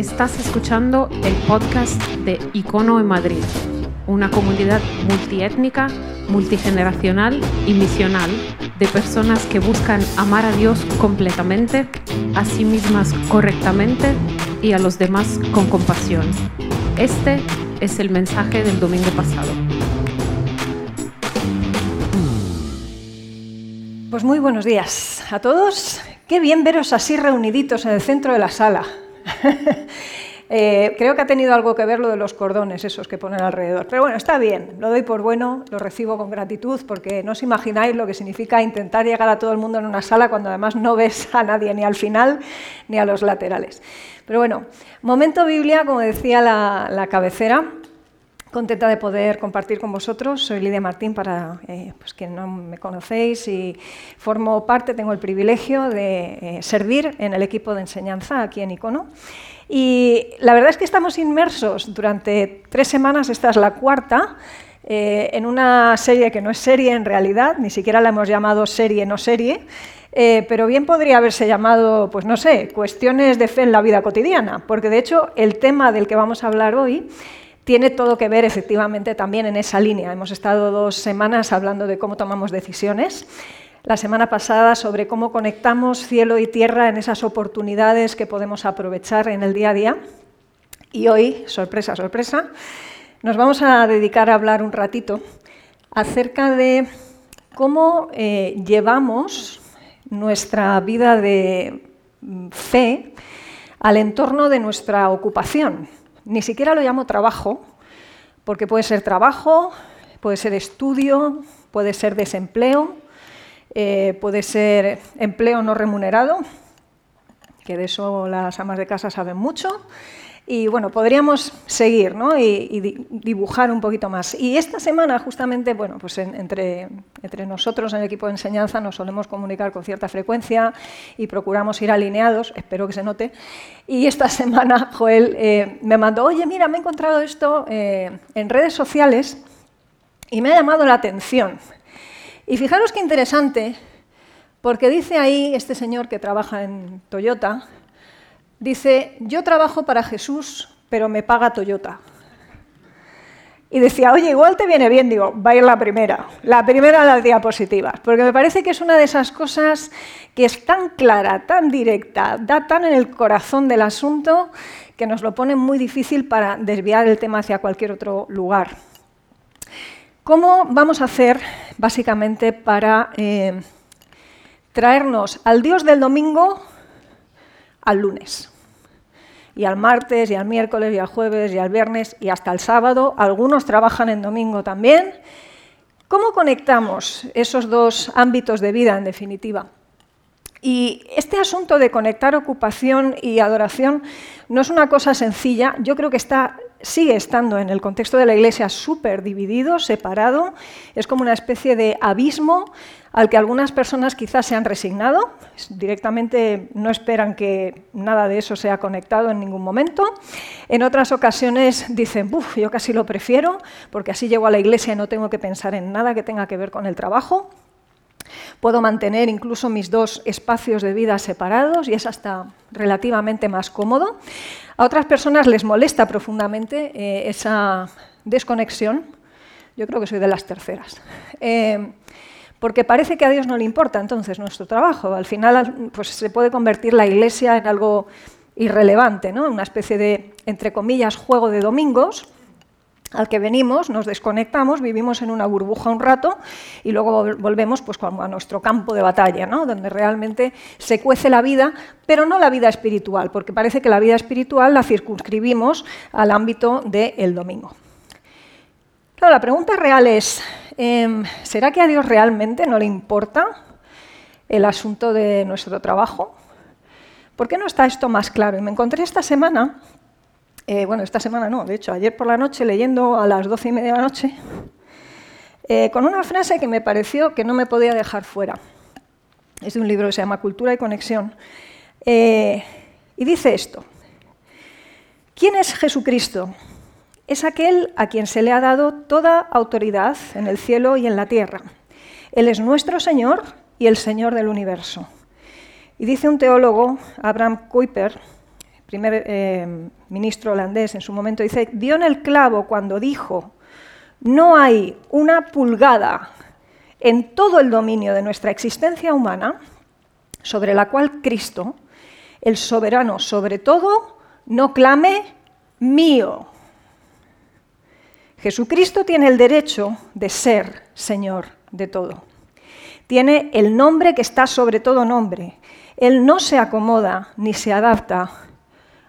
Estás escuchando el podcast de Icono en Madrid, una comunidad multiétnica, multigeneracional y misional de personas que buscan amar a Dios completamente, a sí mismas correctamente y a los demás con compasión. Este es el mensaje del domingo pasado. Pues muy buenos días a todos. Qué bien veros así reuniditos en el centro de la sala. Eh, creo que ha tenido algo que ver lo de los cordones, esos que ponen alrededor. Pero bueno, está bien, lo doy por bueno, lo recibo con gratitud, porque no os imagináis lo que significa intentar llegar a todo el mundo en una sala cuando además no ves a nadie ni al final ni a los laterales. Pero bueno, momento Biblia, como decía la, cabecera, contenta de poder compartir con vosotros. Soy Lidia Martín, para eh, pues, que no me conocéis, y formo parte, tengo el privilegio de eh, servir en el equipo de enseñanza aquí en Icono. Y la verdad es que estamos inmersos durante tres semanas, esta es la cuarta, eh, en una serie que no es serie en realidad, ni siquiera la hemos llamado serie no serie, eh, pero bien podría haberse llamado, pues no sé, cuestiones de fe en la vida cotidiana, porque de hecho el tema del que vamos a hablar hoy tiene todo que ver efectivamente también en esa línea. Hemos estado dos semanas hablando de cómo tomamos decisiones la semana pasada sobre cómo conectamos cielo y tierra en esas oportunidades que podemos aprovechar en el día a día. Y hoy, sorpresa, sorpresa, nos vamos a dedicar a hablar un ratito acerca de cómo eh, llevamos nuestra vida de fe al entorno de nuestra ocupación. Ni siquiera lo llamo trabajo, porque puede ser trabajo, puede ser estudio, puede ser desempleo, eh, puede ser empleo no remunerado, que de eso las amas de casa saben mucho. Y bueno, podríamos seguir ¿no? y, dibujar un poquito más. Y esta semana, justamente, bueno, pues entre, entre, nosotros en el equipo de enseñanza nos solemos comunicar con cierta frecuencia y procuramos ir alineados, espero que se note. Y esta semana Joel eh, me mandó, oye, mira, me he encontrado esto eh, en redes sociales y me ha llamado la atención. Y fijaros qué interesante, porque dice ahí este señor que trabaja en Toyota, dice, yo trabajo para Jesús, pero me paga Toyota. Y decía, oye, igual te viene bien, digo, va a ir la primera, la primera de las diapositivas, porque me parece que es una de esas cosas que es tan clara, tan directa, da tan en el corazón del asunto, que nos lo pone muy difícil para desviar el tema hacia cualquier otro lugar. ¿Cómo vamos a hacer básicamente para eh, traernos al Dios del domingo al lunes? Y al martes, y al miércoles, y al jueves, y al viernes, y hasta el sábado. Algunos trabajan en domingo también. ¿Cómo conectamos esos dos ámbitos de vida, en definitiva? Y este asunto de conectar ocupación y adoración no es una cosa sencilla. Yo creo que está sigue estando en el contexto de la Iglesia súper dividido, separado, es como una especie de abismo al que algunas personas quizás se han resignado, directamente no esperan que nada de eso sea conectado en ningún momento. En otras ocasiones dicen, Buf, yo casi lo prefiero, porque así llego a la iglesia y no tengo que pensar en nada que tenga que ver con el trabajo. Puedo mantener incluso mis dos espacios de vida separados y es hasta relativamente más cómodo. A otras personas les molesta profundamente eh, esa desconexión. Yo creo que soy de las terceras. Eh, porque parece que a Dios no le importa entonces nuestro trabajo. Al final pues, se puede convertir la iglesia en algo irrelevante, ¿no? una especie de, entre comillas, juego de domingos al que venimos, nos desconectamos, vivimos en una burbuja un rato y luego volvemos pues, a nuestro campo de batalla, ¿no? donde realmente se cuece la vida, pero no la vida espiritual, porque parece que la vida espiritual la circunscribimos al ámbito del domingo. La pregunta real es, em, ¿será que a Dios realmente no le importa el asunto de nuestro trabajo? ¿Por qué no está esto más claro? Y me encontré esta semana eh, bueno, esta semana no, de hecho, ayer por la noche, leyendo a las doce y media de la noche, eh, con una frase que me pareció que no me podía dejar fuera. Es de un libro que se llama Cultura y Conexión. Eh, y dice esto. ¿Quién es Jesucristo? Es aquel a quien se le ha dado toda autoridad en el cielo y en la tierra. Él es nuestro Señor y el Señor del universo. Y dice un teólogo, Abraham Kuyper, primer eh, ministro holandés en su momento, dice, dio en el clavo cuando dijo, no hay una pulgada en todo el dominio de nuestra existencia humana sobre la cual Cristo, el soberano sobre todo, no clame mío. Jesucristo tiene el derecho de ser Señor de todo. Tiene el nombre que está sobre todo nombre. Él no se acomoda ni se adapta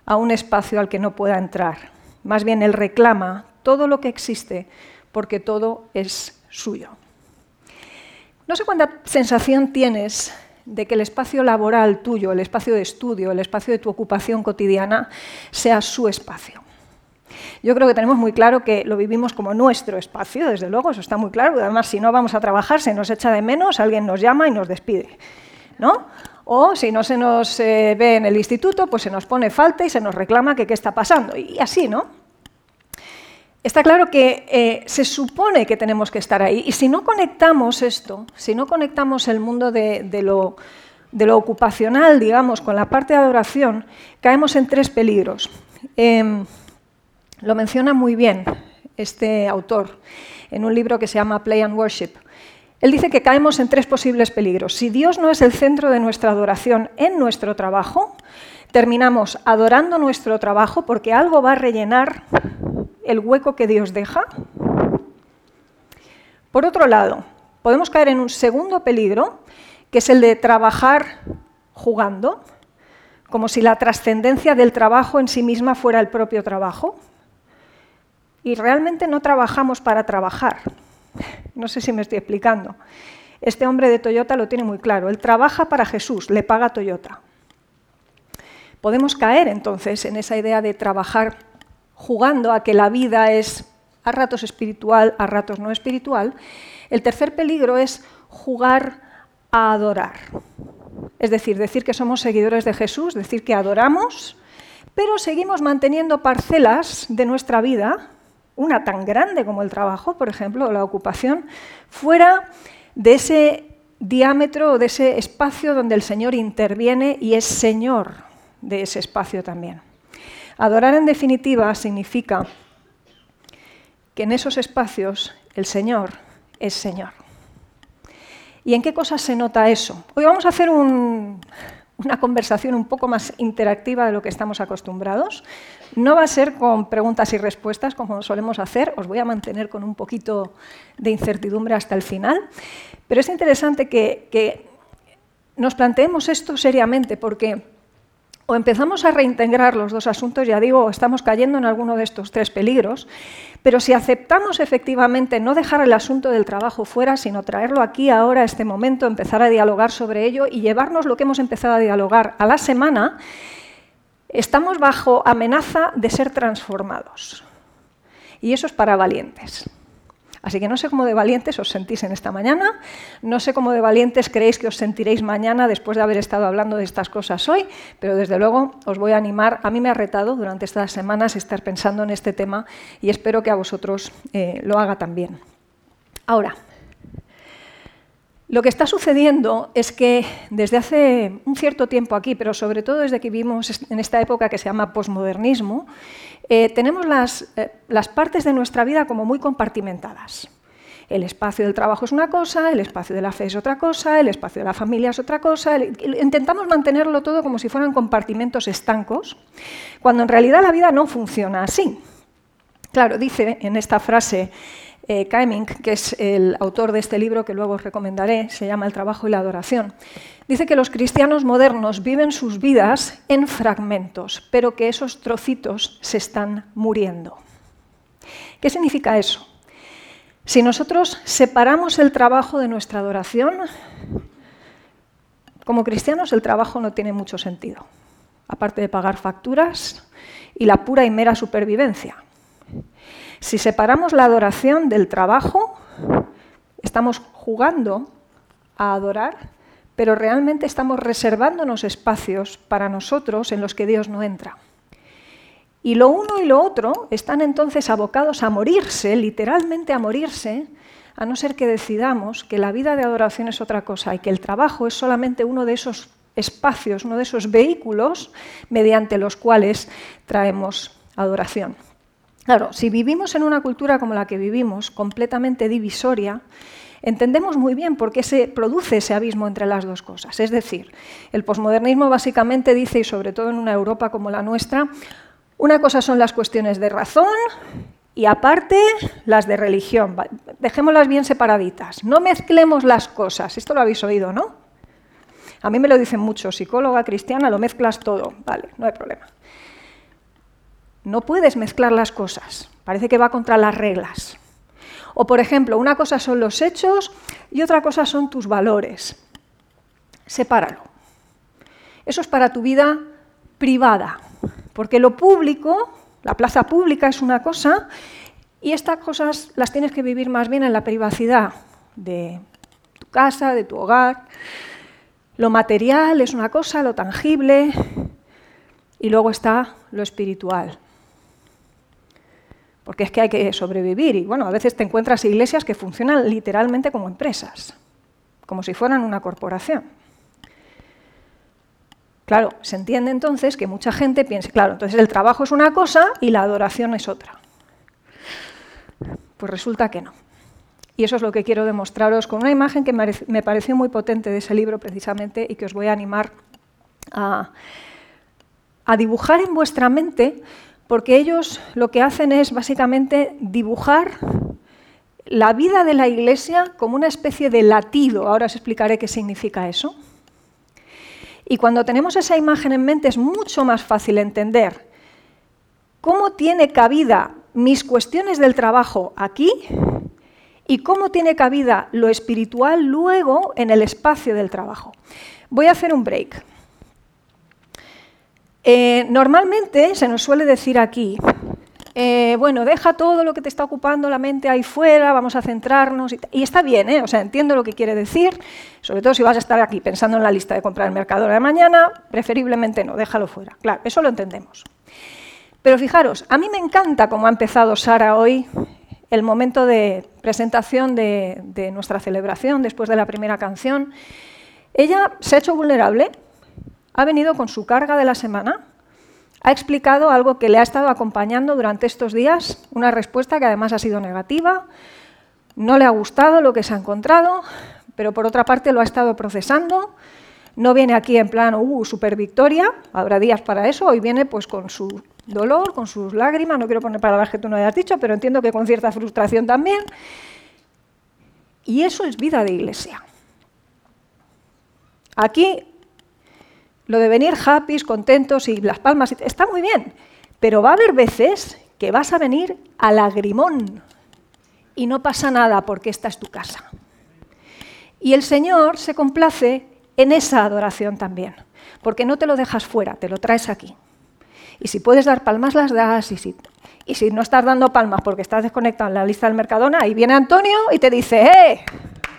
a un espacio al que no pueda entrar. Más bien, Él reclama todo lo que existe porque todo es suyo. No sé cuánta sensación tienes de que el espacio laboral tuyo, el espacio de estudio, el espacio de tu ocupación cotidiana sea su espacio. Yo creo que tenemos muy claro que lo vivimos como nuestro espacio, desde luego, eso está muy claro. Además, si no vamos a trabajar, se nos echa de menos, alguien nos llama y nos despide. ¿no? O si no se nos eh, ve en el instituto, pues se nos pone falta y se nos reclama que qué está pasando. Y así, ¿no? Está claro que eh, se supone que tenemos que estar ahí. Y si no conectamos esto, si no conectamos el mundo de, lo, ocupacional, digamos, con la parte de adoración, caemos en tres peligros. Em, lo menciona muy bien este autor en un libro que se llama Play and Worship. Él dice que caemos en tres posibles peligros. Si Dios no es el centro de nuestra adoración en nuestro trabajo, terminamos adorando nuestro trabajo porque algo va a rellenar el hueco que Dios deja. Por otro lado, podemos caer en un segundo peligro, que es el de trabajar jugando, como si la trascendencia del trabajo en sí misma fuera el propio trabajo. Y realmente no trabajamos para trabajar. No sé si me estoy explicando. Este hombre de Toyota lo tiene muy claro. Él trabaja para Jesús, le paga Toyota. Podemos caer entonces en esa idea de trabajar jugando a que la vida es a ratos espiritual, a ratos no espiritual. El tercer peligro es jugar a adorar. Es decir, decir que somos seguidores de Jesús, decir que adoramos, pero seguimos manteniendo parcelas de nuestra vida, una tan grande como el trabajo, por ejemplo, o la ocupación, fuera de ese diámetro o de ese espacio donde el Señor interviene y es Señor de ese espacio también. Adorar en definitiva significa que en esos espacios el Señor es Señor. ¿Y en qué cosas se nota eso? Hoy vamos a hacer una conversación un poco más interactiva de lo que estamos acostumbrados. No va a ser con preguntas y respuestas como solemos hacer, os voy a mantener con un poquito de incertidumbre hasta el final, pero es interesante que, nos planteemos esto seriamente porque o empezamos a reintegrar los dos asuntos, ya digo, estamos cayendo en alguno de estos tres peligros, pero si aceptamos efectivamente no dejar el asunto del trabajo fuera, sino traerlo aquí ahora, a este momento, empezar a dialogar sobre ello y llevarnos lo que hemos empezado a dialogar a la semana, estamos bajo amenaza de ser transformados. Y eso es para valientes. Así que no sé cómo de valientes os sentís en esta mañana, no sé cómo de valientes creéis que os sentiréis mañana después de haber estado hablando de estas cosas hoy, pero desde luego os voy a animar. A mí me ha retado durante estas semanas estar pensando en este tema y espero que a vosotros eh, lo haga también. Ahora, lo que está sucediendo es que desde hace un cierto tiempo aquí, pero sobre todo desde que vivimos en esta época que se llama posmodernismo, eh, tenemos eh, las, partes de nuestra vida como muy compartimentadas. El espacio del trabajo es una cosa, el espacio de la fe es otra cosa, el espacio de la familia es otra cosa. intentamos mantenerlo todo como si fueran compartimentos estancos, cuando en realidad la vida no funciona así. Claro, dice en esta frase eh, que es el autor de este libro que luego os recomendaré, se llama El trabajo y la adoración, dice que los cristianos modernos viven sus vidas en fragmentos, pero que esos trocitos se están muriendo. ¿Qué significa eso? Si nosotros separamos el trabajo de nuestra adoración, como cristianos el trabajo no tiene mucho sentido, aparte de pagar facturas y la pura y mera supervivencia. Si separamos la adoración del trabajo, estamos jugando a adorar, pero realmente estamos reservándonos espacios para nosotros en los que Dios no entra. Y lo uno y lo otro están entonces abocados a morirse, literalmente a morirse, a no ser que decidamos que la vida de adoración es otra cosa y que el trabajo es solamente uno de esos espacios, uno de esos vehículos mediante los cuales traemos adoración. Claro, si vivimos en una cultura como la que vivimos, completamente divisoria, entendemos muy bien por qué se produce ese abismo entre las dos cosas. Es decir, el posmodernismo básicamente dice, y sobre todo en una Europa como la nuestra, una cosa son las cuestiones de razón y aparte las de religión. Dejémoslas bien separaditas. No mezclemos las cosas. Esto lo habéis oído, ¿no? A mí me lo dicen mucho, psicóloga cristiana, lo mezclas todo. Vale, no hay problema. No puedes mezclar las cosas. Parece que va contra las reglas. O, por ejemplo, una cosa son los hechos y otra cosa son tus valores. Sepáralo. Eso es para tu vida privada, porque lo público, la plaza pública es una cosa y estas cosas las tienes que vivir más bien en la privacidad de tu casa, de tu hogar. Lo material es una cosa, lo tangible, y luego está lo espiritual porque es que hay que sobrevivir. Y bueno, a veces te encuentras iglesias que funcionan literalmente como empresas, como si fueran una corporación. Claro, se entiende entonces que mucha gente piensa, claro, entonces el trabajo es una cosa y la adoración es otra. Pues resulta que no. Y eso es lo que quiero demostraros con una imagen que me pareció muy potente de ese libro precisamente y que os voy a animar a, a dibujar en vuestra mente porque ellos lo que hacen es básicamente dibujar la vida de la Iglesia como una especie de latido. Ahora os explicaré qué significa eso. Y cuando tenemos esa imagen en mente es mucho más fácil entender cómo tiene cabida mis cuestiones del trabajo aquí y cómo tiene cabida lo espiritual luego en el espacio del trabajo. Voy a hacer un break. Eh, normalmente se nos suele decir aquí, eh, bueno, deja todo lo que te está ocupando la mente ahí fuera, vamos a centrarnos. Y, está bien, ¿eh? o sea, entiendo lo que quiere decir, sobre todo si vas a estar aquí pensando en la lista de comprar el mercado de mañana, preferiblemente no, déjalo fuera. Claro, eso lo entendemos. Pero fijaros, a mí me encanta cómo ha empezado Sara hoy el momento de presentación de nuestra celebración después de la primera canción. Ella se ha hecho vulnerable, ha venido con su carga de la semana, ha explicado algo que le ha estado acompañando durante estos días, una respuesta que además ha sido negativa, no le ha gustado lo que se ha encontrado, pero por otra parte lo ha estado procesando, no viene aquí en plan, uh, super victoria, habrá días para eso, hoy viene pues con su dolor, con sus lágrimas, no quiero poner palabras que tú no hayas dicho, pero entiendo que con cierta frustración también. Y eso es vida de iglesia. Aquí lo de venir happy, contentos y las palmas, está muy bien, pero va a haber veces que vas a venir a lagrimón y no pasa nada porque esta es tu casa. Y el Señor se complace en esa adoración también, porque no te lo dejas fuera, te lo traes aquí. Y si puedes dar palmas, las das. Y si, y si no estás dando palmas porque estás desconectado en la lista del Mercadona, ahí viene Antonio y te dice, ¡eh!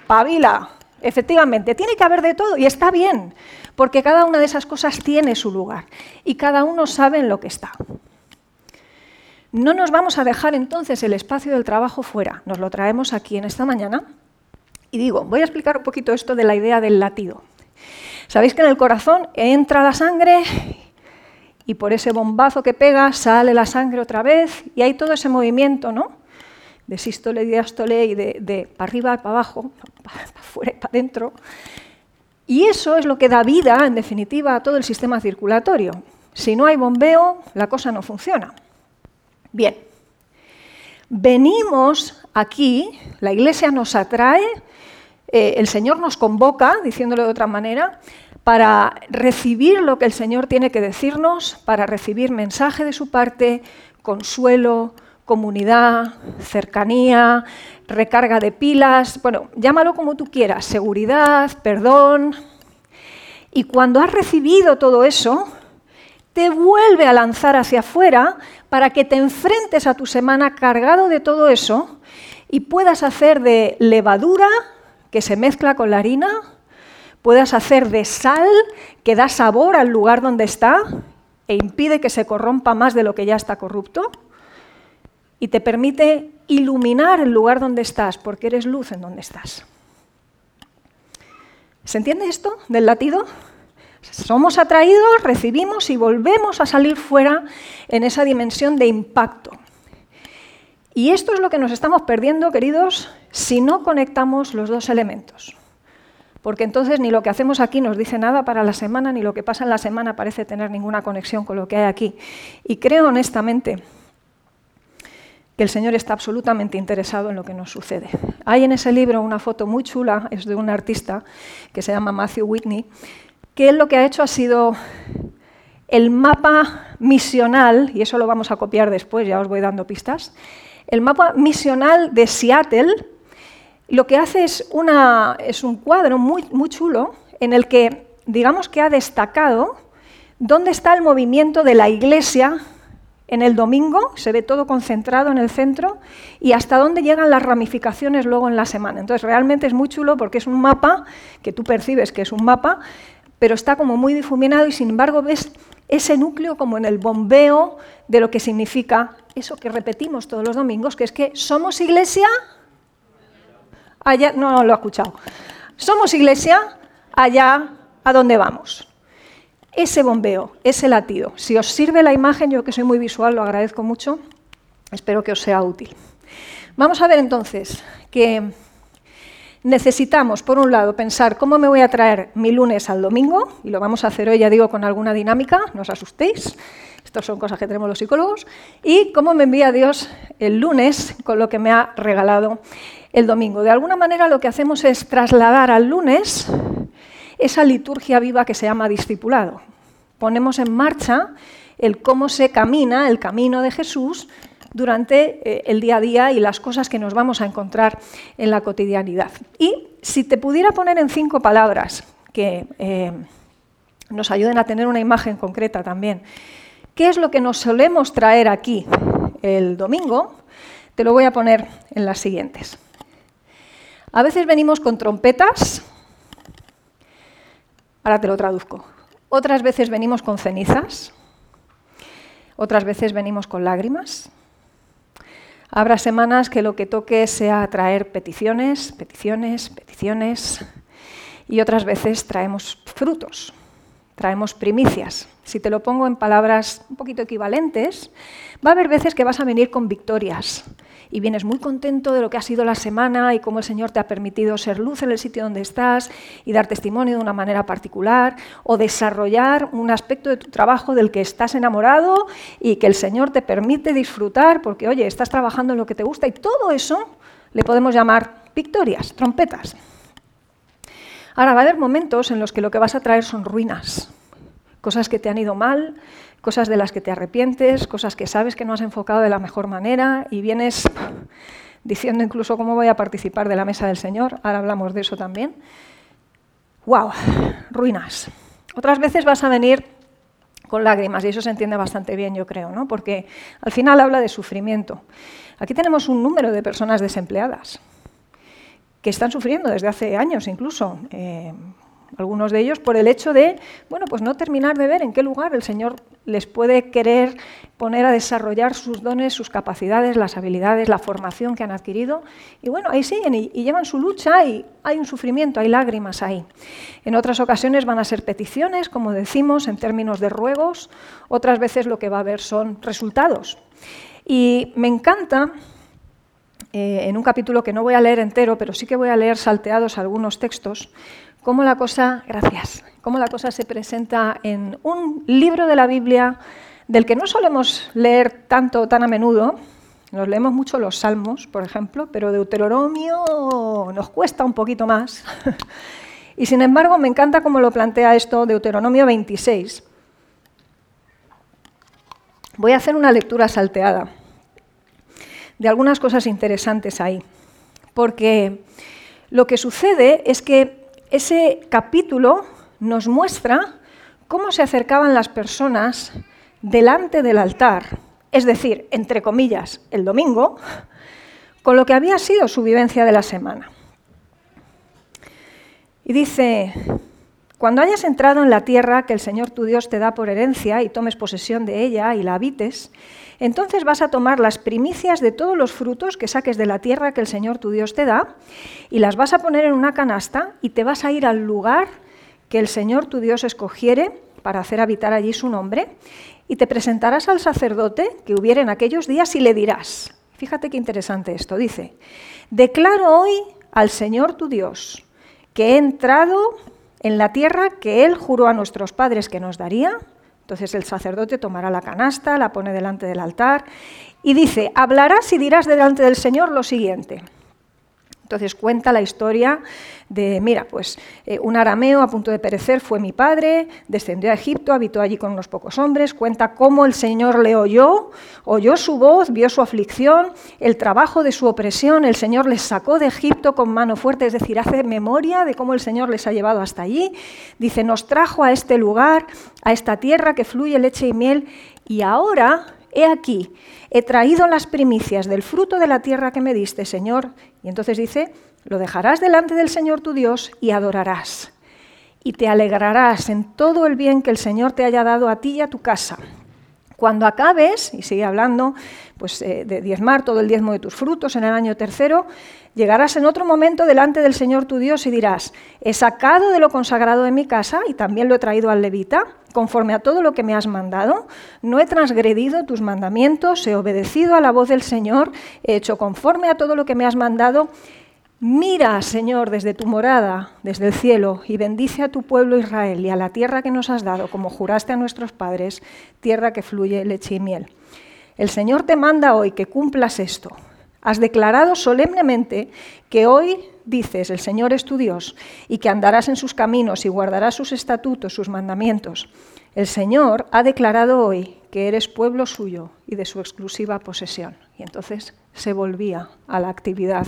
Pavila. Efectivamente, tiene que haber de todo y está bien porque cada una de esas cosas tiene su lugar y cada uno sabe en lo que está. No nos vamos a dejar entonces el espacio del trabajo fuera, nos lo traemos aquí en esta mañana. Y digo, voy a explicar un poquito esto de la idea del latido. Sabéis que en el corazón entra la sangre y por ese bombazo que pega sale la sangre otra vez y hay todo ese movimiento, ¿no? De sístole, diástole y de, de para arriba, para abajo, para afuera y para adentro. Y eso es lo que da vida, en definitiva, a todo el sistema circulatorio. Si no hay bombeo, la cosa no funciona. Bien, venimos aquí, la Iglesia nos atrae, eh, el Señor nos convoca, diciéndolo de otra manera, para recibir lo que el Señor tiene que decirnos, para recibir mensaje de su parte, consuelo, comunidad, cercanía, recarga de pilas, bueno, llámalo como tú quieras, seguridad, perdón. Y cuando has recibido todo eso, te vuelve a lanzar hacia afuera para que te enfrentes a tu semana cargado de todo eso y puedas hacer de levadura que se mezcla con la harina, puedas hacer de sal que da sabor al lugar donde está e impide que se corrompa más de lo que ya está corrupto y te permite iluminar el lugar donde estás, porque eres luz en donde estás. ¿Se entiende esto del latido? Somos atraídos, recibimos y volvemos a salir fuera en esa dimensión de impacto. Y esto es lo que nos estamos perdiendo, queridos, si no conectamos los dos elementos. Porque entonces ni lo que hacemos aquí nos dice nada para la semana, ni lo que pasa en la semana parece tener ninguna conexión con lo que hay aquí. Y creo honestamente que el Señor está absolutamente interesado en lo que nos sucede. Hay en ese libro una foto muy chula, es de un artista que se llama Matthew Whitney, que él lo que ha hecho ha sido el mapa misional, y eso lo vamos a copiar después, ya os voy dando pistas, el mapa misional de Seattle, lo que hace es, es un cuadro muy, muy chulo en el que, digamos que ha destacado dónde está el movimiento de la iglesia en el domingo, se ve todo concentrado en el centro, y hasta dónde llegan las ramificaciones luego en la semana. Entonces, realmente es muy chulo porque es un mapa que tú percibes que es un mapa, pero está como muy difuminado y sin embargo ves ese núcleo como en el bombeo de lo que significa eso que repetimos todos los domingos, que es que somos iglesia allá, no lo he escuchado, somos iglesia allá a donde vamos. Ese bombeo, ese latido. Si os sirve la imagen, yo que soy muy visual, lo agradezco mucho, espero que os sea útil. Vamos a ver entonces que necesitamos, por un lado, pensar cómo me voy a traer mi lunes al domingo, y lo vamos a hacer hoy, ya digo, con alguna dinámica, no os asustéis, estas son cosas que tenemos los psicólogos, y cómo me envía Dios el lunes con lo que me ha regalado el domingo. De alguna manera lo que hacemos es trasladar al lunes esa liturgia viva que se llama discipulado. Ponemos en marcha el cómo se camina, el camino de Jesús, durante eh, el día a día y las cosas que nos vamos a encontrar en la cotidianidad. Y si te pudiera poner en cinco palabras que eh, nos ayuden a tener una imagen concreta también, ¿qué es lo que nos solemos traer aquí el domingo? Te lo voy a poner en las siguientes. A veces venimos con trompetas, ahora te lo traduzco. Otras veces venimos con cenizas, otras veces venimos con lágrimas, Habrá semanas que lo que toque sea traer peticiones, peticiones, peticiones, y otras veces traemos frutos, traemos primicias. Si te lo pongo en palabras un poquito equivalentes, va a haber veces que vas a venir con victorias, y vienes muy contento de lo que ha sido la semana y cómo el Señor te ha permitido ser luz en el sitio donde estás y dar testimonio de una manera particular o desarrollar un aspecto de tu trabajo del que estás enamorado y que el Señor te permite disfrutar porque, oye, estás trabajando en lo que te gusta y todo eso le podemos llamar victorias, trompetas. Ahora va a haber momentos en los que lo que vas a traer son ruinas, cosas que te han ido mal, cosas de las que te arrepientes, cosas que sabes que no has enfocado de la mejor manera y vienes diciendo incluso cómo voy a participar de la mesa del Señor. Ahora hablamos de eso también. ¡Wow! Ruinas. Otras veces vas a venir con lágrimas y eso se entiende bastante bien, yo creo, ¿no? porque al final habla de sufrimiento. Aquí tenemos un número de personas desempleadas que están sufriendo desde hace años incluso. Eh, algunos de ellos por el hecho de, bueno, pues no terminar de ver en qué lugar el Señor les puede querer poner a desarrollar sus dones, sus capacidades, las habilidades, la formación que han adquirido. Y bueno, ahí siguen y, llevan su lucha y hay un sufrimiento, hay lágrimas ahí. En otras ocasiones van a ser peticiones, como decimos, en términos de ruegos. Otras veces lo que va a haber son resultados. Y me encanta eh, en un capítulo que no voy a leer entero, pero sí que voy a leer salteados algunos textos, cómo la cosa, gracias, cómo la cosa se presenta en un libro de la Biblia del que no solemos leer tanto tan a menudo. Nos leemos mucho los Salmos, por ejemplo, pero Deuteronomio nos cuesta un poquito más. y sin embargo, me encanta cómo lo plantea esto Deuteronomio 26. Voy a hacer una lectura salteada de algunas cosas interesantes ahí, porque lo que sucede es que ese capítulo nos muestra cómo se acercaban las personas delante del altar, es decir, entre comillas, el domingo, con lo que había sido su vivencia de la semana. Y dice, cuando hayas entrado en la tierra que el Señor tu Dios te da por herencia y tomes posesión de ella y la habites, entonces vas a tomar las primicias de todos los frutos que saques de la tierra que el Señor tu Dios te da y las vas a poner en una canasta y te vas a ir al lugar que el Señor tu Dios escogiere para hacer habitar allí su nombre, y te presentarás al sacerdote que hubiere en aquellos días y le dirás, fíjate qué interesante esto, dice, declaro hoy al Señor tu Dios que he entrado en la tierra que Él juró a nuestros padres que nos daría. Entonces el sacerdote tomará la canasta, la pone delante del altar y dice, hablarás y dirás delante del Señor lo siguiente. Entonces cuenta la historia de, mira, pues eh, un arameo a punto de perecer fue mi padre, descendió a Egipto, habitó allí con unos pocos hombres, cuenta cómo el Señor le oyó, oyó su voz, vio su aflicción, el trabajo de su opresión, el Señor les sacó de Egipto con mano fuerte, es decir, hace memoria de cómo el Señor les ha llevado hasta allí, dice, nos trajo a este lugar, a esta tierra que fluye leche y miel, y ahora he aquí, he traído las primicias del fruto de la tierra que me diste, Señor. Y entonces dice, lo dejarás delante del Señor tu Dios y adorarás. Y te alegrarás en todo el bien que el Señor te haya dado a ti y a tu casa. Cuando acabes, y sigue hablando, pues eh, de diezmar todo el diezmo de tus frutos en el año tercero, llegarás en otro momento delante del Señor tu Dios y dirás, he sacado de lo consagrado de mi casa y también lo he traído al levita, conforme a todo lo que me has mandado, no he transgredido tus mandamientos, he obedecido a la voz del Señor, he hecho conforme a todo lo que me has mandado. Mira, Señor, desde tu morada, desde el cielo, y bendice a tu pueblo Israel y a la tierra que nos has dado, como juraste a nuestros padres, tierra que fluye leche y miel. El Señor te manda hoy que cumplas esto. Has declarado solemnemente que hoy dices, el Señor es tu Dios, y que andarás en sus caminos y guardarás sus estatutos, sus mandamientos. El Señor ha declarado hoy que eres pueblo suyo y de su exclusiva posesión. Y entonces se volvía a la actividad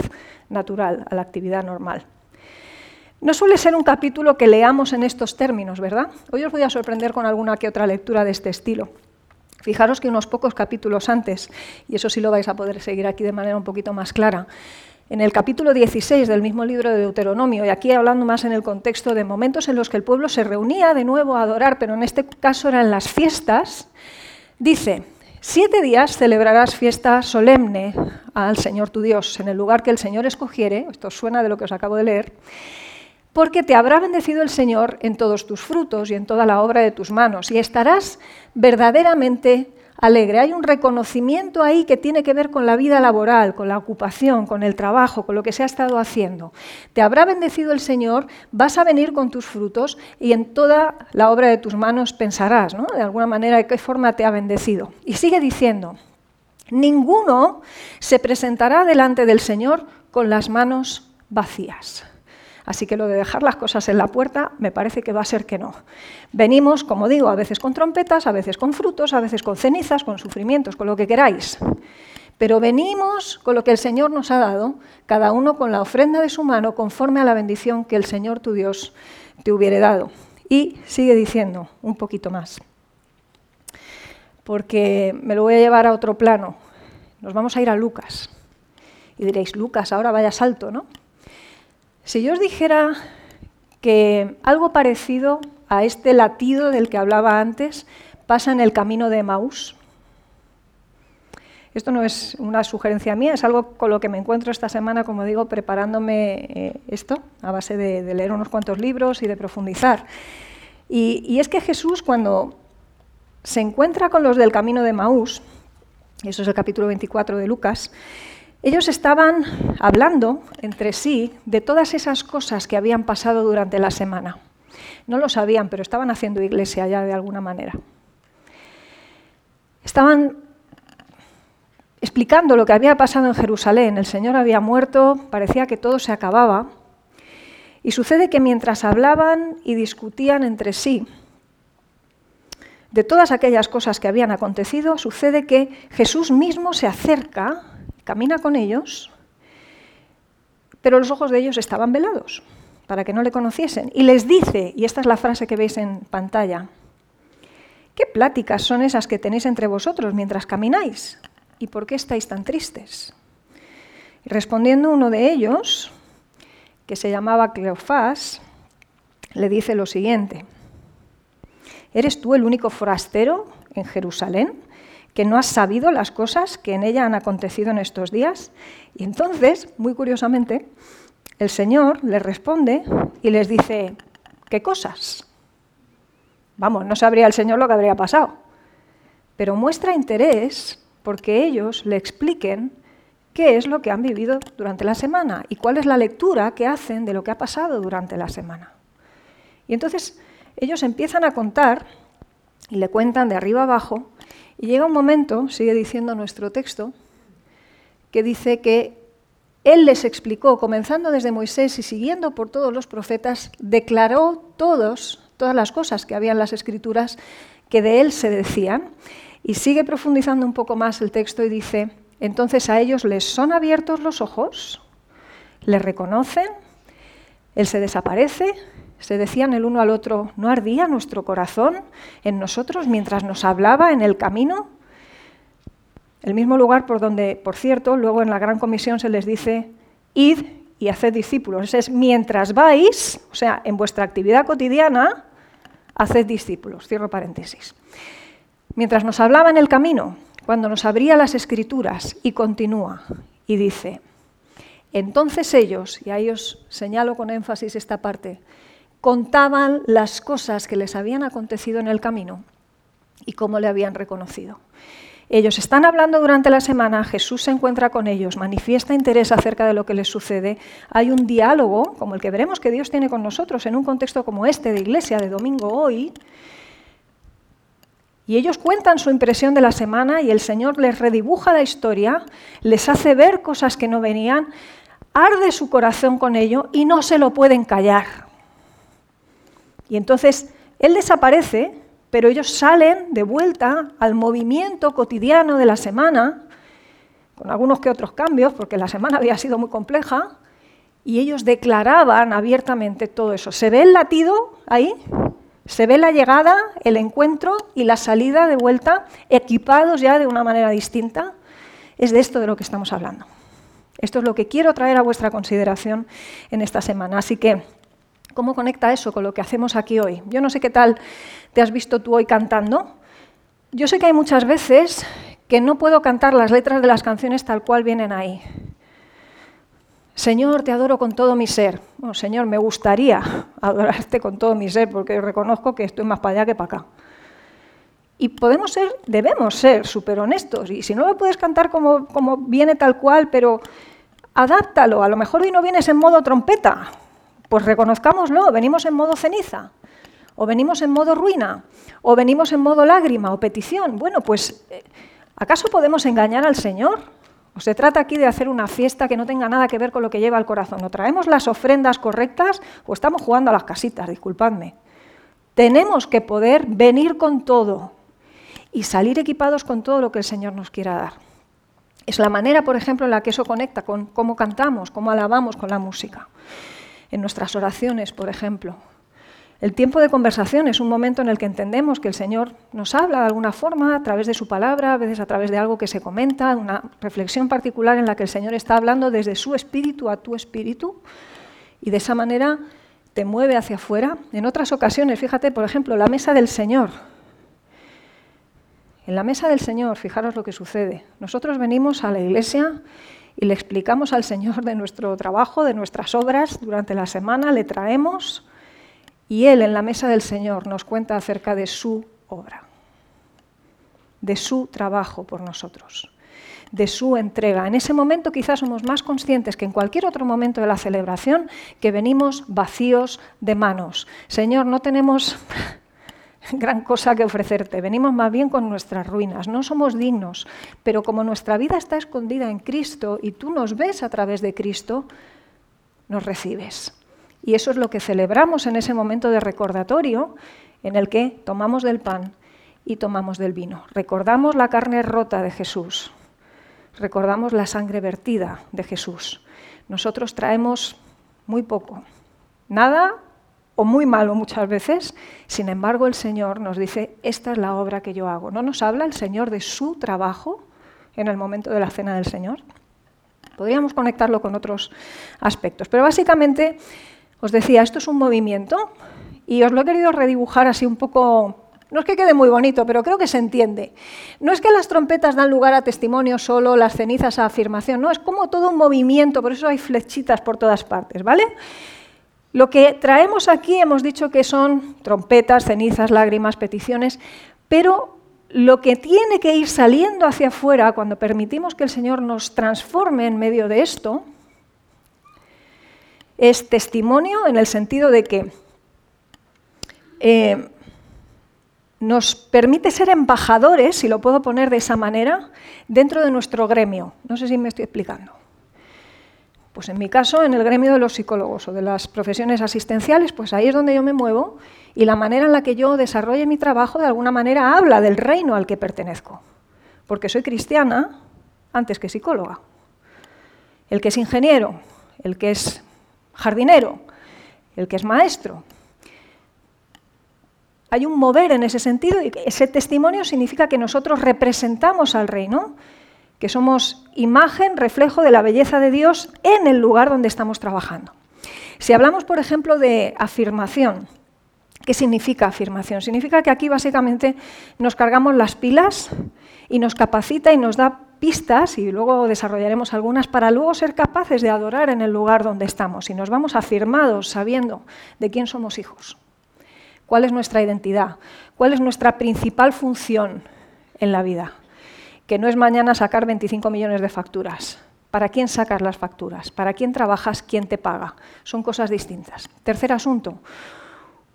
natural, a la actividad normal. No suele ser un capítulo que leamos en estos términos, ¿verdad? Hoy os voy a sorprender con alguna que otra lectura de este estilo. Fijaros que unos pocos capítulos antes, y eso sí lo vais a poder seguir aquí de manera un poquito más clara, en el capítulo 16 del mismo libro de Deuteronomio, y aquí hablando más en el contexto de momentos en los que el pueblo se reunía de nuevo a adorar, pero en este caso eran las fiestas, dice, siete días celebrarás fiesta solemne al Señor tu Dios en el lugar que el Señor escogiere, esto suena de lo que os acabo de leer, porque te habrá bendecido el Señor en todos tus frutos y en toda la obra de tus manos, y estarás verdaderamente alegre. Hay un reconocimiento ahí que tiene que ver con la vida laboral, con la ocupación, con el trabajo, con lo que se ha estado haciendo. Te habrá bendecido el Señor, vas a venir con tus frutos y en toda la obra de tus manos pensarás, ¿no? De alguna manera, de qué forma te ha bendecido. Y sigue diciendo, ninguno se presentará delante del Señor con las manos vacías. Así que lo de dejar las cosas en la puerta me parece que va a ser que no. Venimos, como digo, a veces con trompetas, a veces con frutos, a veces con cenizas, con sufrimientos, con lo que queráis. Pero venimos con lo que el Señor nos ha dado, cada uno con la ofrenda de su mano, conforme a la bendición que el Señor tu Dios te hubiere dado. Y sigue diciendo un poquito más, porque me lo voy a llevar a otro plano. Nos vamos a ir a Lucas. Y diréis, Lucas, ahora vaya salto, ¿no? Si yo os dijera que algo parecido a este latido del que hablaba antes pasa en el camino de Maús, esto no es una sugerencia mía, es algo con lo que me encuentro esta semana, como digo, preparándome eh, esto, a base de, leer unos cuantos libros y de profundizar. Y, y, es que Jesús, cuando se encuentra con los del camino de Maús, eso es el capítulo 24 de Lucas, ellos estaban hablando entre sí de todas esas cosas que habían pasado durante la semana. No lo sabían, pero estaban haciendo iglesia ya de alguna manera. Estaban explicando lo que había pasado en Jerusalén. El Señor había muerto, parecía que todo se acababa. Y sucede que mientras hablaban y discutían entre sí de todas aquellas cosas que habían acontecido, sucede que Jesús mismo se acerca camina con ellos, pero los ojos de ellos estaban velados para que no le conociesen. Y les dice, y esta es la frase que veis en pantalla, ¿qué pláticas son esas que tenéis entre vosotros mientras camináis? ¿Y por qué estáis tan tristes? Y respondiendo uno de ellos, que se llamaba Cleofás, le dice lo siguiente, ¿eres tú el único forastero en Jerusalén que no has sabido las cosas que en ella han acontecido en estos días? Y entonces, muy curiosamente, el Señor les responde y les dice, ¿Qué cosas? Vamos, no sabría el Señor lo que habría pasado. Pero muestra interés porque ellos le expliquen qué es lo que han vivido durante la semana y cuál es la lectura que hacen de lo que ha pasado durante la semana. Y entonces ellos empiezan a contar y le cuentan de arriba abajo y llega un momento, sigue diciendo nuestro texto, que dice que él les explicó, comenzando desde Moisés y siguiendo por todos los profetas, declaró todos, todas las cosas que había en las escrituras que de él se decían. Y sigue profundizando un poco más el texto y dice, entonces a ellos les son abiertos los ojos, les reconocen, él se desaparece, se decían el uno al otro, ¿no ardía nuestro corazón en nosotros mientras nos hablaba en el camino? El mismo lugar por donde, por cierto, luego en la Gran Comisión se les dice, id y haced discípulos. Es mientras vais, o sea, en vuestra actividad cotidiana, haced discípulos. Cierro paréntesis. Mientras nos hablaba en el camino, cuando nos abría las escrituras y continúa y dice, entonces ellos, y a ellos señalo con énfasis esta parte, contaban las cosas que les habían acontecido en el camino y cómo le habían reconocido. Ellos están hablando durante la semana, Jesús se encuentra con ellos, manifiesta interés acerca de lo que les sucede, hay un diálogo, como el que veremos que Dios tiene con nosotros en un contexto como este de iglesia de domingo hoy, y ellos cuentan su impresión de la semana y el Señor les redibuja la historia, les hace ver cosas que no venían, arde su corazón con ello y no se lo pueden callar. Y entonces Él desaparece pero ellos salen de vuelta al movimiento cotidiano de la semana, con algunos que otros cambios, porque la semana había sido muy compleja, y ellos declaraban abiertamente todo eso. ¿Se ve el latido ahí? ¿Se ve la llegada, el encuentro y la salida de vuelta, equipados ya de una manera distinta? Es de esto de lo que estamos hablando. Esto es lo que quiero traer a vuestra consideración en esta semana. Así que ¿Cómo conecta eso con lo que hacemos aquí hoy? Yo no sé qué tal te has visto tú hoy cantando. Yo sé que hay muchas veces que no puedo cantar las letras de las canciones tal cual vienen ahí. Señor, te adoro con todo mi ser. Bueno, Señor, me gustaría adorarte con todo mi ser porque reconozco que estoy más para allá que para acá. Y podemos ser, debemos ser súper honestos. Y si no lo puedes cantar como, como viene tal cual, pero adáptalo. A lo mejor hoy no vienes en modo trompeta, pues reconozcámoslo, venimos en modo ceniza, o venimos en modo ruina, o venimos en modo lágrima o petición. Bueno, pues, eh, ¿acaso podemos engañar al Señor? ¿O se trata aquí de hacer una fiesta que no tenga nada que ver con lo que lleva el corazón? ¿O traemos las ofrendas correctas o estamos jugando a las casitas? Disculpadme. Tenemos que poder venir con todo y salir equipados con todo lo que el Señor nos quiera dar. Es la manera, por ejemplo, en la que eso conecta con cómo cantamos, cómo alabamos con la música en nuestras oraciones, por ejemplo. El tiempo de conversación es un momento en el que entendemos que el Señor nos habla de alguna forma a través de su palabra, a veces a través de algo que se comenta, una reflexión particular en la que el Señor está hablando desde su espíritu a tu espíritu y de esa manera te mueve hacia afuera. En otras ocasiones, fíjate, por ejemplo, la mesa del Señor. En la mesa del Señor, fijaros lo que sucede. Nosotros venimos a la iglesia y le explicamos al Señor de nuestro trabajo, de nuestras obras durante la semana, le traemos y Él en la mesa del Señor nos cuenta acerca de su obra, de su trabajo por nosotros, de su entrega. En ese momento quizás somos más conscientes que en cualquier otro momento de la celebración que venimos vacíos de manos. Señor, no tenemos gran cosa que ofrecerte. Venimos más bien con nuestras ruinas. No somos dignos, pero como nuestra vida está escondida en Cristo y tú nos ves a través de Cristo, nos recibes. Y eso es lo que celebramos en ese momento de recordatorio en el que tomamos del pan y tomamos del vino. Recordamos la carne rota de Jesús. Recordamos la sangre vertida de Jesús. Nosotros traemos muy poco. Nada o muy malo muchas veces, sin embargo el Señor nos dice, esta es la obra que yo hago. ¿No nos habla el Señor de su trabajo en el momento de la cena del Señor? Podríamos conectarlo con otros aspectos, pero básicamente os decía, esto es un movimiento y os lo he querido redibujar así un poco no es que quede muy bonito, pero creo que se entiende. No es que las trompetas dan lugar a testimonio solo, las cenizas a afirmación, no, es como todo un movimiento, por eso hay flechitas por todas partes, ¿vale? Lo que traemos aquí hemos dicho que son trompetas, cenizas, lágrimas, peticiones, pero lo que tiene que ir saliendo hacia afuera cuando permitimos que el Señor nos transforme en medio de esto es testimonio en el sentido de que eh, nos permite ser embajadores, si lo puedo poner de esa manera, dentro de nuestro gremio. No sé si me estoy explicando. Pues en mi caso, en el gremio de los psicólogos o de las profesiones asistenciales, pues ahí es donde yo me muevo y la manera en la que yo desarrolle mi trabajo de alguna manera habla del reino al que pertenezco. Porque soy cristiana antes que psicóloga. El que es ingeniero, el que es jardinero, el que es maestro, hay un mover en ese sentido y ese testimonio significa que nosotros representamos al reino, que somos imagen, reflejo de la belleza de Dios en el lugar donde estamos trabajando. Si hablamos, por ejemplo, de afirmación, ¿qué significa afirmación? Significa que aquí básicamente nos cargamos las pilas y nos capacita y nos da pistas, y luego desarrollaremos algunas, para luego ser capaces de adorar en el lugar donde estamos y nos vamos afirmados sabiendo de quién somos hijos cuál es nuestra identidad, cuál es nuestra principal función en la vida, que no es mañana sacar 25 millones de facturas. ¿Para quién sacas las facturas? ¿Para quién trabajas? ¿Quién te paga? Son cosas distintas. Tercer asunto,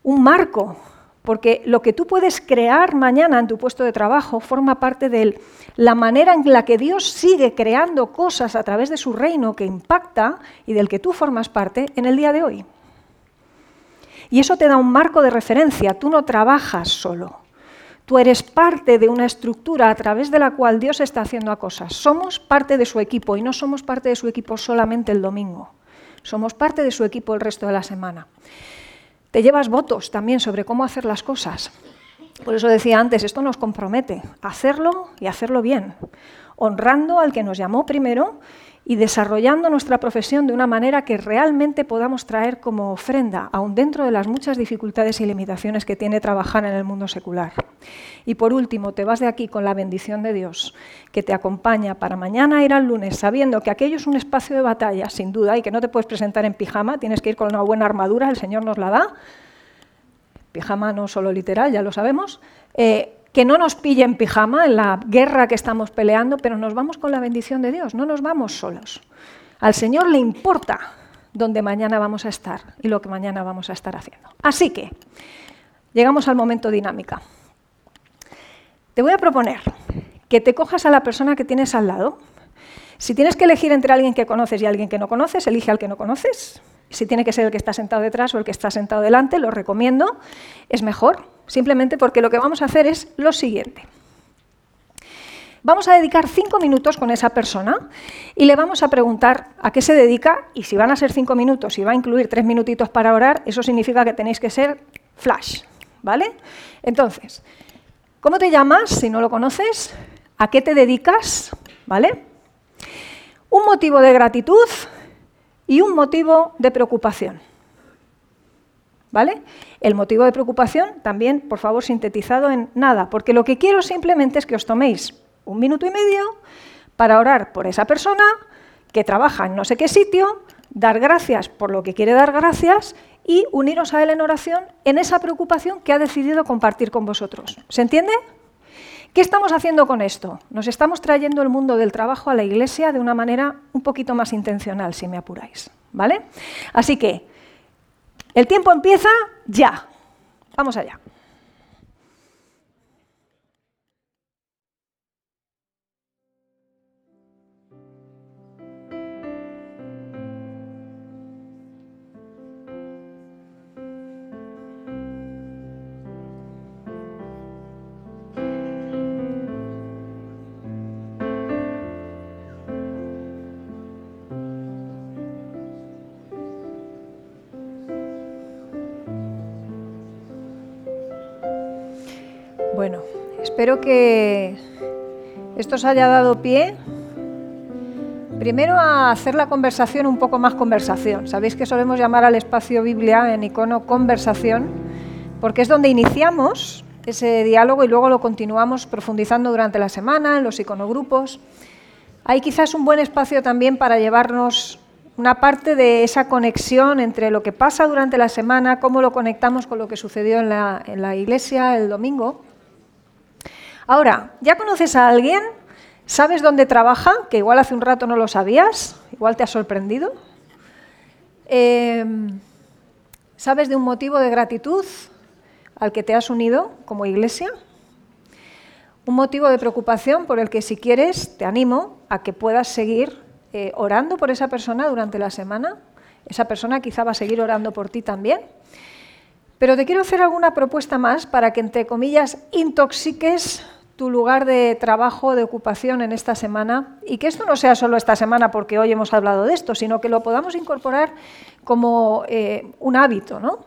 un marco, porque lo que tú puedes crear mañana en tu puesto de trabajo forma parte de la manera en la que Dios sigue creando cosas a través de su reino que impacta y del que tú formas parte en el día de hoy. Y eso te da un marco de referencia. Tú no trabajas solo. Tú eres parte de una estructura a través de la cual Dios está haciendo cosas. Somos parte de su equipo y no somos parte de su equipo solamente el domingo. Somos parte de su equipo el resto de la semana. Te llevas votos también sobre cómo hacer las cosas. Por eso decía antes, esto nos compromete a hacerlo y hacerlo bien, honrando al que nos llamó primero y desarrollando nuestra profesión de una manera que realmente podamos traer como ofrenda, aun dentro de las muchas dificultades y limitaciones que tiene trabajar en el mundo secular. Y por último, te vas de aquí con la bendición de Dios, que te acompaña para mañana ir al lunes, sabiendo que aquello es un espacio de batalla, sin duda, y que no te puedes presentar en pijama, tienes que ir con una buena armadura, el Señor nos la da. Pijama no solo literal, ya lo sabemos. Eh, que no nos pille en pijama en la guerra que estamos peleando, pero nos vamos con la bendición de Dios, no nos vamos solos. Al Señor le importa dónde mañana vamos a estar y lo que mañana vamos a estar haciendo. Así que, llegamos al momento dinámica. Te voy a proponer que te cojas a la persona que tienes al lado. Si tienes que elegir entre alguien que conoces y alguien que no conoces, elige al que no conoces. Si tiene que ser el que está sentado detrás o el que está sentado delante, lo recomiendo. Es mejor, simplemente porque lo que vamos a hacer es lo siguiente. Vamos a dedicar cinco minutos con esa persona y le vamos a preguntar a qué se dedica y si van a ser cinco minutos y va a incluir tres minutitos para orar, eso significa que tenéis que ser flash, ¿vale? Entonces, ¿cómo te llamas si no lo conoces? ¿A qué te dedicas? ¿Vale? Un motivo de gratitud y un motivo de preocupación. ¿Vale? El motivo de preocupación también, por favor, sintetizado en nada, porque lo que quiero simplemente es que os toméis un minuto y medio para orar por esa persona que trabaja en no sé qué sitio, dar gracias por lo que quiere dar gracias y uniros a él en oración en esa preocupación que ha decidido compartir con vosotros. ¿Se entiende? ¿Qué estamos haciendo con esto? Nos estamos trayendo el mundo del trabajo a la iglesia de una manera un poquito más intencional, si me apuráis. ¿Vale? Así que el tiempo empieza ya. Vamos allá. Espero que esto os haya dado pie primero a hacer la conversación un poco más conversación. Sabéis que solemos llamar al espacio Biblia en icono conversación, porque es donde iniciamos ese diálogo y luego lo continuamos profundizando durante la semana en los iconogrupos. Hay quizás un buen espacio también para llevarnos una parte de esa conexión entre lo que pasa durante la semana, cómo lo conectamos con lo que sucedió en la, en la iglesia el domingo. Ahora, ¿ya conoces a alguien? ¿Sabes dónde trabaja? Que igual hace un rato no lo sabías, igual te ha sorprendido. Em, ¿Sabes de un motivo de gratitud al que te has unido como iglesia? Un motivo de preocupación por el que si quieres te animo a que puedas seguir eh, orando por esa persona durante la semana. Esa persona quizá va a seguir orando por ti también. Pero te quiero hacer alguna propuesta más para que, entre comillas, intoxiques tu lugar de trabajo, de ocupación en esta semana y que esto no sea solo esta semana porque hoy hemos hablado de esto, sino que lo podamos incorporar como eh, un hábito. ¿no?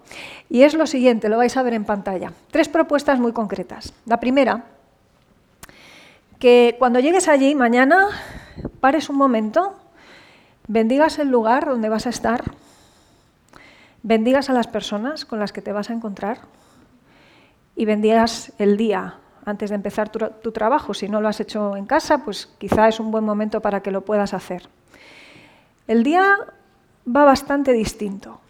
Y es lo siguiente, lo vais a ver en pantalla. Tres propuestas muy concretas. La primera, que cuando llegues allí mañana pares un momento, bendigas el lugar donde vas a estar, bendigas a las personas con las que te vas a encontrar y bendigas el día antes de empezar tu, trabajo. Si no lo has hecho en casa, pues quizá es un buen momento para que lo puedas hacer. El día va bastante distinto.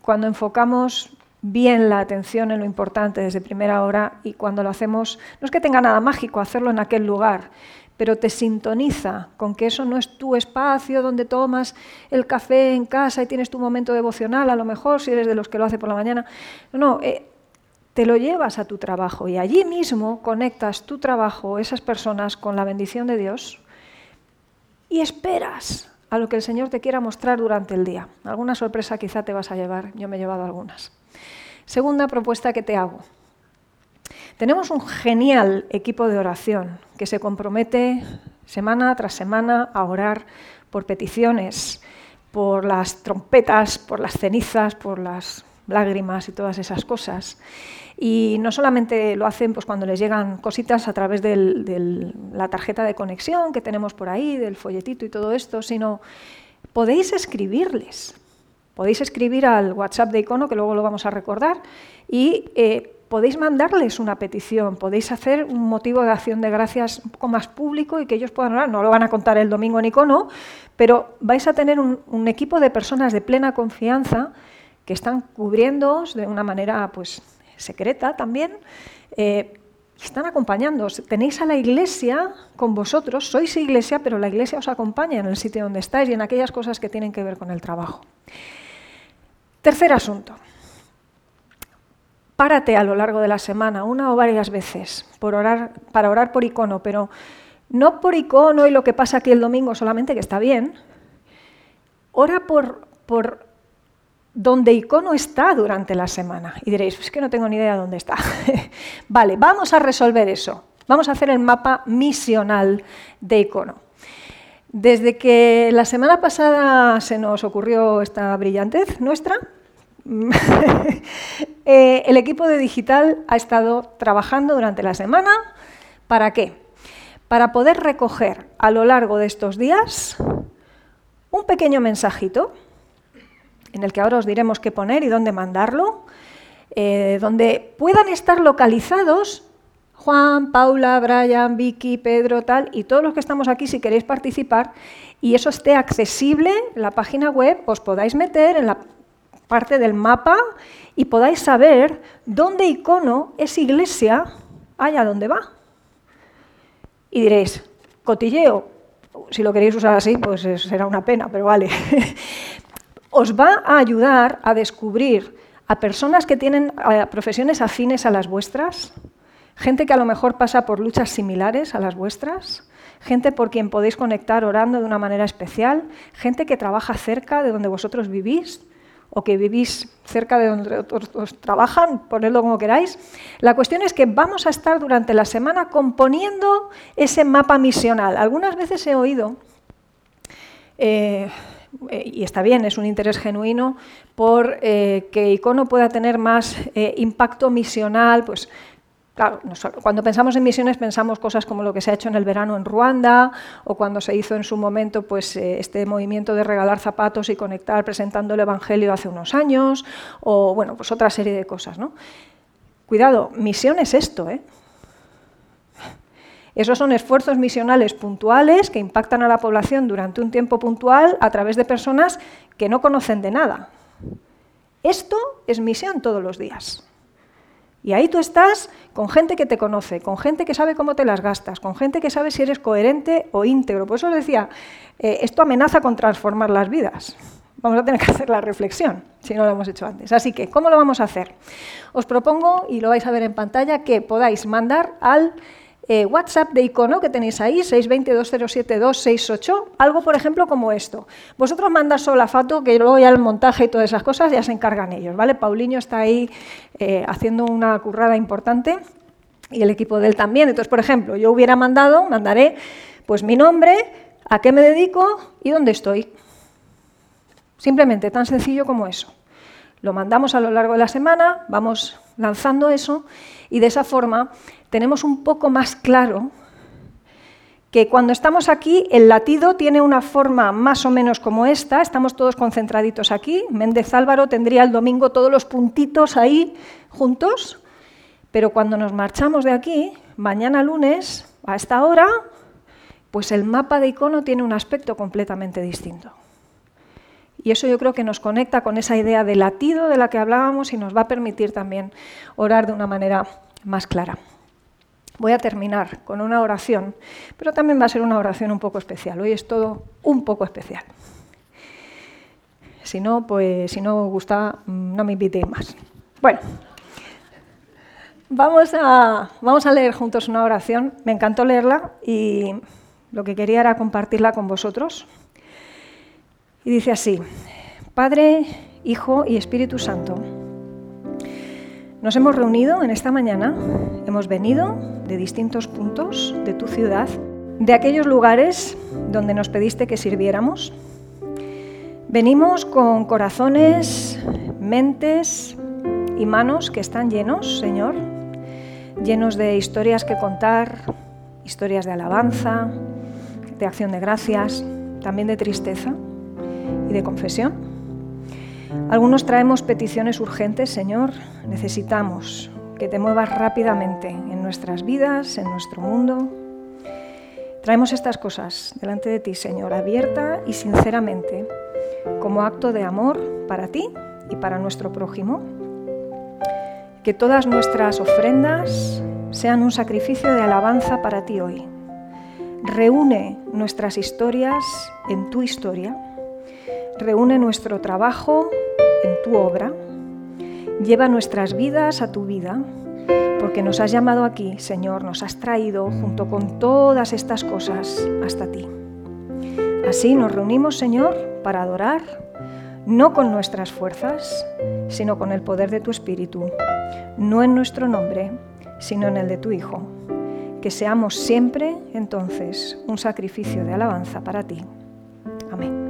Cuando enfocamos bien la atención en lo importante desde primera hora y cuando lo hacemos, no es que tenga nada mágico hacerlo en aquel lugar, pero te sintoniza con que eso no es tu espacio donde tomas el café en casa y tienes tu momento devocional, a lo mejor si eres de los que lo hace por la mañana. No, eh, te lo llevas a tu trabajo y allí mismo conectas tu trabajo, esas personas, con la bendición de Dios y esperas a lo que el Señor te quiera mostrar durante el día. Alguna sorpresa quizá te vas a llevar, yo me he llevado algunas. Segunda propuesta que te hago. Tenemos un genial equipo de oración que se compromete semana tras semana a orar por peticiones, por las trompetas, por las cenizas, por las lágrimas y todas esas cosas. Y no solamente lo hacen pues, cuando les llegan cositas a través de la tarjeta de conexión que tenemos por ahí, del folletito y todo esto, sino podéis escribirles. Podéis escribir al WhatsApp de Icono, que luego lo vamos a recordar, y eh, podéis mandarles una petición, podéis hacer un motivo de acción de gracias un poco más público y que ellos puedan orar. No lo van a contar el domingo en Icono, pero vais a tener un, un equipo de personas de plena confianza que están cubriéndoos de una manera pues, secreta también, eh, están acompañando. Tenéis a la iglesia con vosotros, sois iglesia, pero la iglesia os acompaña en el sitio donde estáis y en aquellas cosas que tienen que ver con el trabajo. Tercer asunto. Párate a lo largo de la semana, una o varias veces, por orar, para orar por icono, pero no por icono y lo que pasa aquí el domingo solamente, que está bien. Ora por, por donde icono está durante la semana. Y diréis, es que no tengo ni idea dónde está. vale, vamos a resolver eso. Vamos a hacer el mapa misional de icono. Desde que la semana pasada se nos ocurrió esta brillantez nuestra, eh, el equipo de digital ha estado trabajando durante la semana. ¿Para qué? Para poder recoger a lo largo de estos días un pequeño mensajito en el que ahora os diremos qué poner y dónde mandarlo, eh, donde puedan estar localizados Juan, Paula, Brian, Vicky, Pedro, tal, y todos los que estamos aquí, si queréis participar, y eso esté accesible en la página web, os podáis meter en la parte del mapa y podáis saber dónde icono es iglesia, allá donde va. Y diréis, cotilleo, si lo queréis usar así, pues será una pena, pero vale. os va a ayudar a descubrir a personas que tienen profesiones afines a las vuestras, gente que a lo mejor pasa por luchas similares a las vuestras, gente por quien podéis conectar orando de una manera especial, gente que trabaja cerca de donde vosotros vivís o que vivís cerca de donde otros trabajan, ponedlo como queráis. La cuestión es que vamos a estar durante la semana componiendo ese mapa misional. Algunas veces he oído eh, eh, y está bien, es un interés genuino por eh, que Icono pueda tener más eh, impacto misional, pues Claro, cuando pensamos en misiones pensamos cosas como lo que se ha hecho en el verano en Ruanda o cuando se hizo en su momento pues, este movimiento de regalar zapatos y conectar presentando el Evangelio hace unos años o bueno, pues otra serie de cosas. ¿no? Cuidado, misión es esto. ¿eh? Esos son esfuerzos misionales puntuales que impactan a la población durante un tiempo puntual a través de personas que no conocen de nada. Esto es misión todos los días. Y ahí tú estás con gente que te conoce, con gente que sabe cómo te las gastas, con gente que sabe si eres coherente o íntegro. Por eso os decía, eh, esto amenaza con transformar las vidas. Vamos a tener que hacer la reflexión, si no lo hemos hecho antes. Así que, ¿cómo lo vamos a hacer? Os propongo, y lo vais a ver en pantalla, que podáis mandar al eh, WhatsApp de icono que tenéis ahí, 620-207268, algo por ejemplo como esto. Vosotros mandáis solo la foto, que luego ya el montaje y todas esas cosas ya se encargan ellos, ¿vale? Paulinho está ahí eh, haciendo una currada importante y el equipo de él también. Entonces, por ejemplo, yo hubiera mandado, mandaré pues mi nombre, a qué me dedico y dónde estoy. Simplemente tan sencillo como eso. Lo mandamos a lo largo de la semana, vamos lanzando eso y de esa forma tenemos un poco más claro que cuando estamos aquí el latido tiene una forma más o menos como esta, estamos todos concentraditos aquí, Méndez Álvaro tendría el domingo todos los puntitos ahí juntos, pero cuando nos marchamos de aquí, mañana lunes, a esta hora, pues el mapa de icono tiene un aspecto completamente distinto. Y eso yo creo que nos conecta con esa idea de latido de la que hablábamos y nos va a permitir también orar de una manera más clara. Voy a terminar con una oración, pero también va a ser una oración un poco especial. Hoy es todo un poco especial. Si no, pues si no gusta, mm, no me invitéis más. Bueno, vamos a, vamos a leer juntos una oración. Me encantó leerla y lo que quería era compartirla con vosotros. Y dice así, Padre, Hijo y Espíritu Santo, nos hemos reunido en esta mañana, hemos venido de distintos puntos de tu ciudad, de aquellos lugares donde nos pediste que sirviéramos. Venimos con corazones, mentes y manos que están llenos, Señor, llenos de historias que contar, historias de alabanza, de acción de gracias, también de tristeza de confesión. Algunos traemos peticiones urgentes, Señor. Necesitamos que te muevas rápidamente en nuestras vidas, en nuestro mundo. Traemos estas cosas delante de ti, Señor, abierta y sinceramente, como acto de amor para ti y para nuestro prójimo. Que todas nuestras ofrendas sean un sacrificio de alabanza para ti hoy. Reúne nuestras historias en tu historia reúne nuestro trabajo en tu obra, lleva nuestras vidas a tu vida, porque nos has llamado aquí, Señor, nos has traído junto con todas estas cosas hasta ti. Así nos reunimos, Señor, para adorar, no con nuestras fuerzas, sino con el poder de tu Espíritu, no en nuestro nombre, sino en el de tu Hijo. Que seamos siempre, entonces, un sacrificio de alabanza para ti. Amén.